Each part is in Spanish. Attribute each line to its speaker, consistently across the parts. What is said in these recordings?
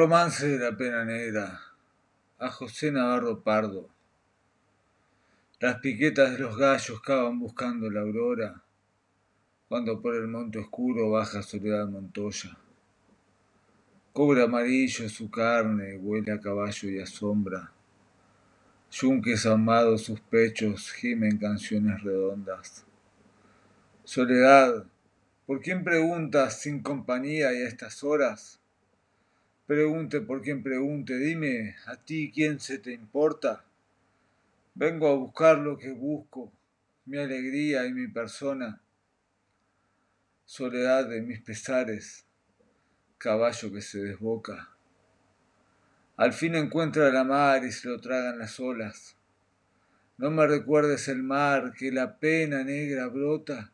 Speaker 1: Romance de la pena negra a José Navarro Pardo. Las piquetas de los gallos cavan buscando la aurora, cuando por el monte oscuro baja Soledad Montoya. Cobre amarillo su carne, huele a caballo y a sombra. Yunques amados sus pechos gimen canciones redondas. Soledad, ¿por quién preguntas sin compañía y a estas horas? Pregunte por quien pregunte, dime, ¿a ti quién se te importa? Vengo a buscar lo que busco, mi alegría y mi persona. Soledad de mis pesares, caballo que se desboca. Al fin encuentra la mar y se lo tragan las olas. No me recuerdes el mar, que la pena negra brota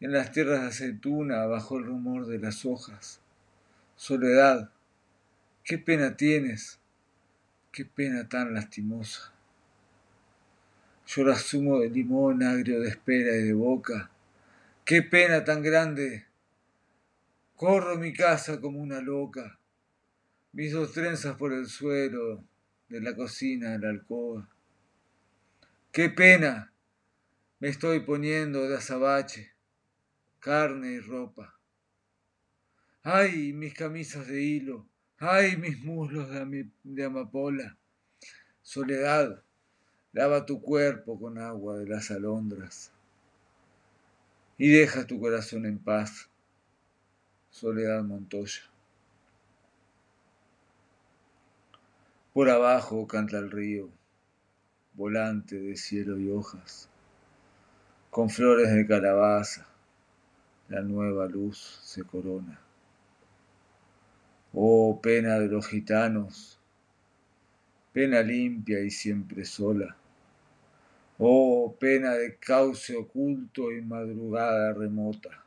Speaker 1: en las tierras de aceituna bajo el rumor de las hojas. Soledad, qué pena tienes, qué pena tan lastimosa. Llora zumo de limón agrio de espera y de boca. Qué pena tan grande. Corro mi casa como una loca. Mis dos trenzas por el suelo, de la cocina a la alcoba. Qué pena. Me estoy poniendo de azabache, carne y ropa. ¡Ay, mis camisas de hilo! ¡Ay, mis muslos de, amapola! Soledad, lava tu cuerpo con agua de las alondras y deja tu corazón en paz. Soledad Montoya. Por abajo canta el río, volante de cielo y hojas, con flores de calabaza, la nueva luz se corona. Oh pena de los gitanos, pena limpia y siempre sola. Oh pena de cauce oculto y madrugada remota.